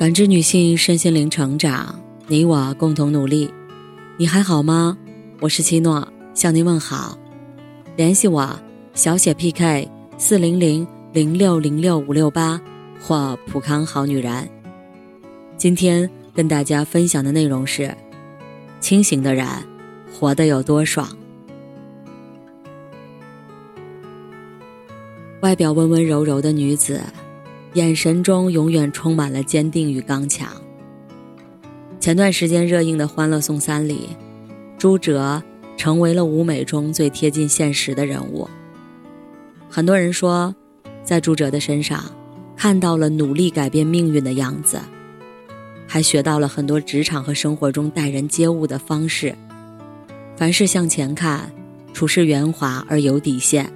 感知女性身心灵成长，你我共同努力。你还好吗？我是七诺，向您问好。联系我，小写 PK 四零零零六零六五六八或普康好女人。今天跟大家分享的内容是：清醒的人活得有多爽。外表温温柔柔的女子。眼神中永远充满了坚定与刚强。前段时间热映的《欢乐颂三》里，朱哲成为了舞美中最贴近现实的人物。很多人说，在朱哲的身上看到了努力改变命运的样子，还学到了很多职场和生活中待人接物的方式。凡事向前看，处事圆滑而有底线。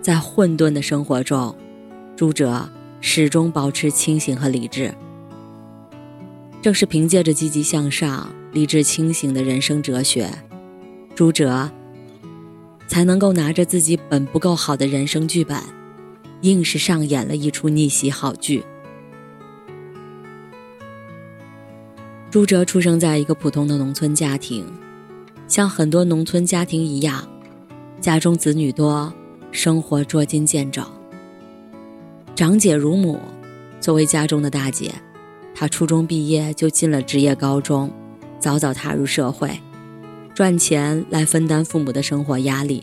在混沌的生活中，朱哲。始终保持清醒和理智。正是凭借着积极向上、理智清醒的人生哲学，朱哲才能够拿着自己本不够好的人生剧本，硬是上演了一出逆袭好剧。朱哲出生在一个普通的农村家庭，像很多农村家庭一样，家中子女多，生活捉襟见肘。长姐如母，作为家中的大姐，她初中毕业就进了职业高中，早早踏入社会，赚钱来分担父母的生活压力。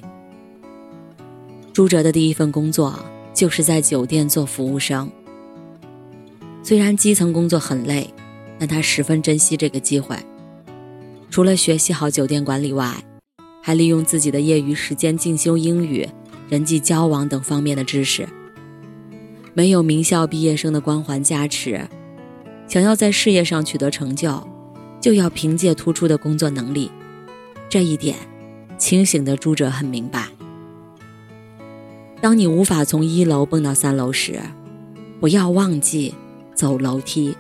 朱哲的第一份工作就是在酒店做服务生。虽然基层工作很累，但他十分珍惜这个机会。除了学习好酒店管理外，还利用自己的业余时间进修英语、人际交往等方面的知识。没有名校毕业生的光环加持，想要在事业上取得成就，就要凭借突出的工作能力。这一点，清醒的朱哲很明白。当你无法从一楼蹦到三楼时，不要忘记走楼梯。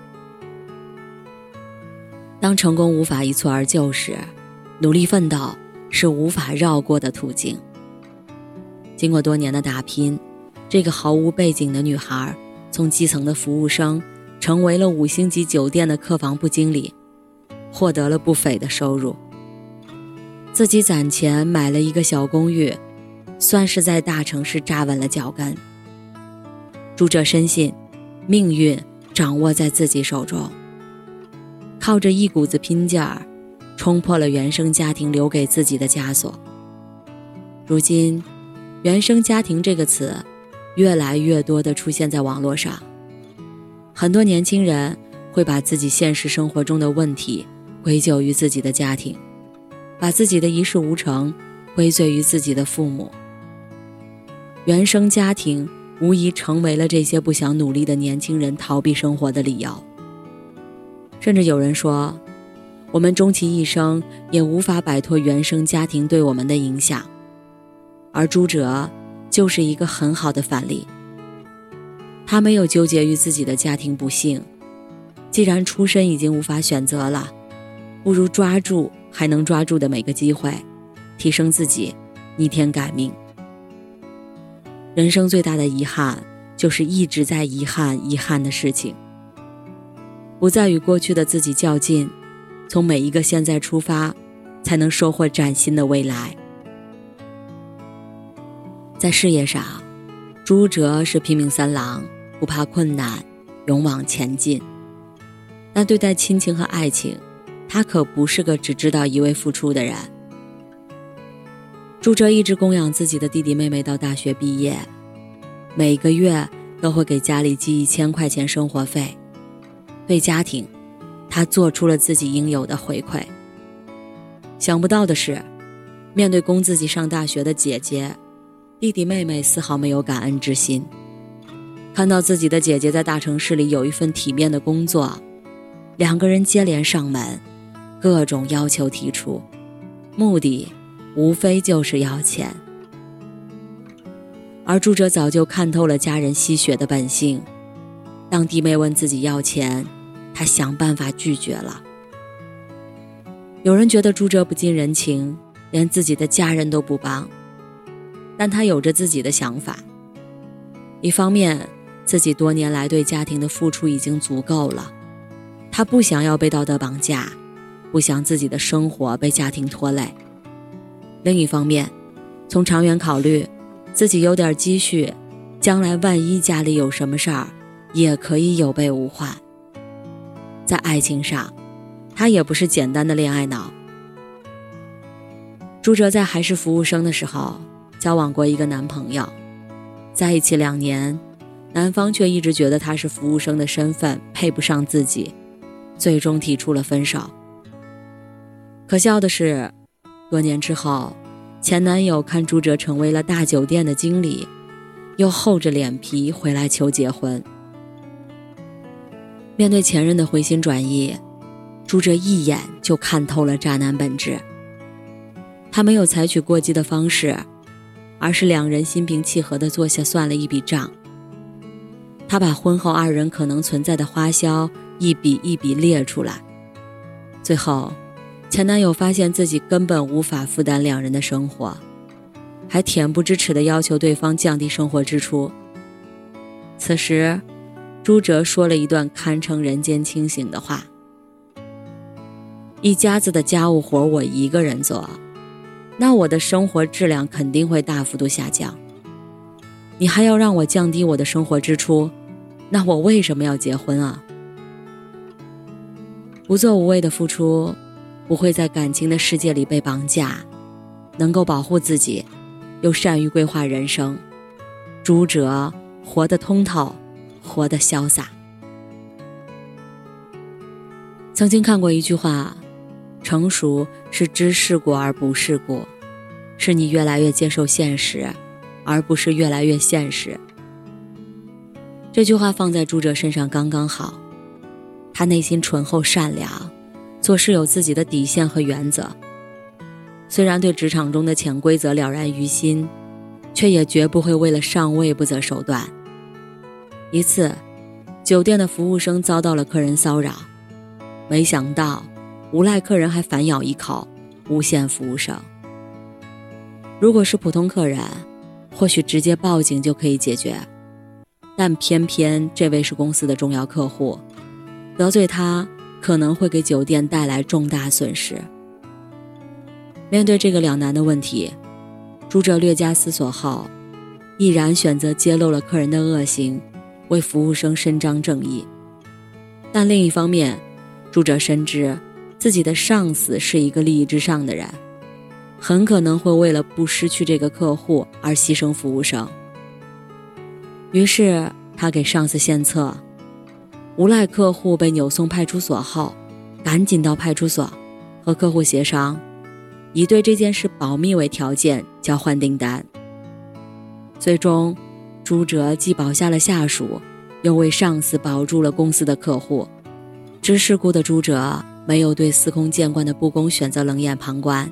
当成功无法一蹴而就时，努力奋斗是无法绕过的途径。经过多年的打拼。这个毫无背景的女孩，从基层的服务生，成为了五星级酒店的客房部经理，获得了不菲的收入。自己攒钱买了一个小公寓，算是在大城市扎稳了脚跟。朱哲深信，命运掌握在自己手中。靠着一股子拼劲儿，冲破了原生家庭留给自己的枷锁。如今，“原生家庭”这个词。越来越多的出现在网络上，很多年轻人会把自己现实生活中的问题归咎于自己的家庭，把自己的一事无成归罪于自己的父母。原生家庭无疑成为了这些不想努力的年轻人逃避生活的理由。甚至有人说，我们终其一生也无法摆脱原生家庭对我们的影响，而朱哲。就是一个很好的范例。他没有纠结于自己的家庭不幸，既然出身已经无法选择了，不如抓住还能抓住的每个机会，提升自己，逆天改命。人生最大的遗憾，就是一直在遗憾遗憾的事情，不再与过去的自己较劲，从每一个现在出发，才能收获崭新的未来。在事业上，朱哲是拼命三郎，不怕困难，勇往前进。但对待亲情和爱情，他可不是个只知道一味付出的人。朱哲一直供养自己的弟弟妹妹到大学毕业，每个月都会给家里寄一千块钱生活费。对家庭，他做出了自己应有的回馈。想不到的是，面对供自己上大学的姐姐。弟弟妹妹丝毫没有感恩之心，看到自己的姐姐在大城市里有一份体面的工作，两个人接连上门，各种要求提出，目的无非就是要钱。而朱哲早就看透了家人吸血的本性，当弟妹问自己要钱，他想办法拒绝了。有人觉得朱哲不近人情，连自己的家人都不帮。但他有着自己的想法。一方面，自己多年来对家庭的付出已经足够了，他不想要被道德绑架，不想自己的生活被家庭拖累。另一方面，从长远考虑，自己有点积蓄，将来万一家里有什么事儿，也可以有备无患。在爱情上，他也不是简单的恋爱脑。朱哲在还是服务生的时候，交往过一个男朋友，在一起两年，男方却一直觉得他是服务生的身份配不上自己，最终提出了分手。可笑的是。多年之后，前男友看朱哲成为了大酒店的经理，又厚着脸皮回来求结婚。面对前任的回心转意，朱哲一眼就看透了渣男本质。他没有采取过激的方式，而是两人心平气和地坐下算了一笔账。他把婚后二人可能存在的花销一笔一笔列出来，最后。前男友发现自己根本无法负担两人的生活，还恬不知耻地要求对方降低生活支出。此时，朱哲说了一段堪称人间清醒的话：“一家子的家务活我一个人做，那我的生活质量肯定会大幅度下降。你还要让我降低我的生活支出，那我为什么要结婚啊？不做无谓的付出。”不会在感情的世界里被绑架，能够保护自己，又善于规划人生，朱哲活得通透，活得潇洒。曾经看过一句话：“成熟是知世故而不世故，是你越来越接受现实，而不是越来越现实。”这句话放在朱哲身上刚刚好，他内心醇厚善良。做事有自己的底线和原则，虽然对职场中的潜规则了然于心，却也绝不会为了上位不择手段。一次，酒店的服务生遭到了客人骚扰，没想到无赖客人还反咬一口，诬陷服务生。如果是普通客人，或许直接报警就可以解决，但偏偏这位是公司的重要客户，得罪他。可能会给酒店带来重大损失。面对这个两难的问题，朱哲略加思索后，毅然选择揭露了客人的恶行，为服务生伸张正义。但另一方面，朱哲深知自己的上司是一个利益至上的人，很可能会为了不失去这个客户而牺牲服务生。于是他给上司献策。无赖客户被扭送派出所后，赶紧到派出所和客户协商，以对这件事保密为条件交换订单。最终，朱哲既保下了下属，又为上司保住了公司的客户。知事故的朱哲没有对司空见惯的不公选择冷眼旁观，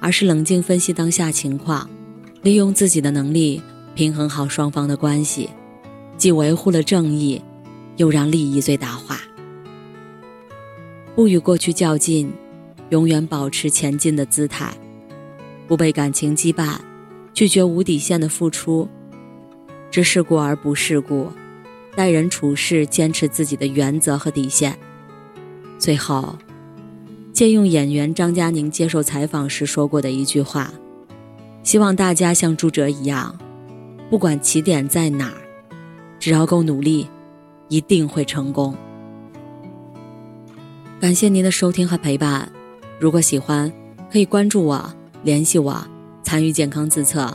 而是冷静分析当下情况，利用自己的能力平衡好双方的关系，既维护了正义。又让利益最大化，不与过去较劲，永远保持前进的姿态，不被感情羁绊，拒绝无底线的付出，知世故而不世故，待人处事坚持自己的原则和底线。最后，借用演员张嘉宁接受采访时说过的一句话：“希望大家像朱哲一样，不管起点在哪儿，只要够努力。”一定会成功。感谢您的收听和陪伴，如果喜欢，可以关注我、联系我、参与健康自测。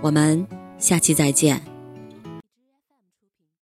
我们下期再见。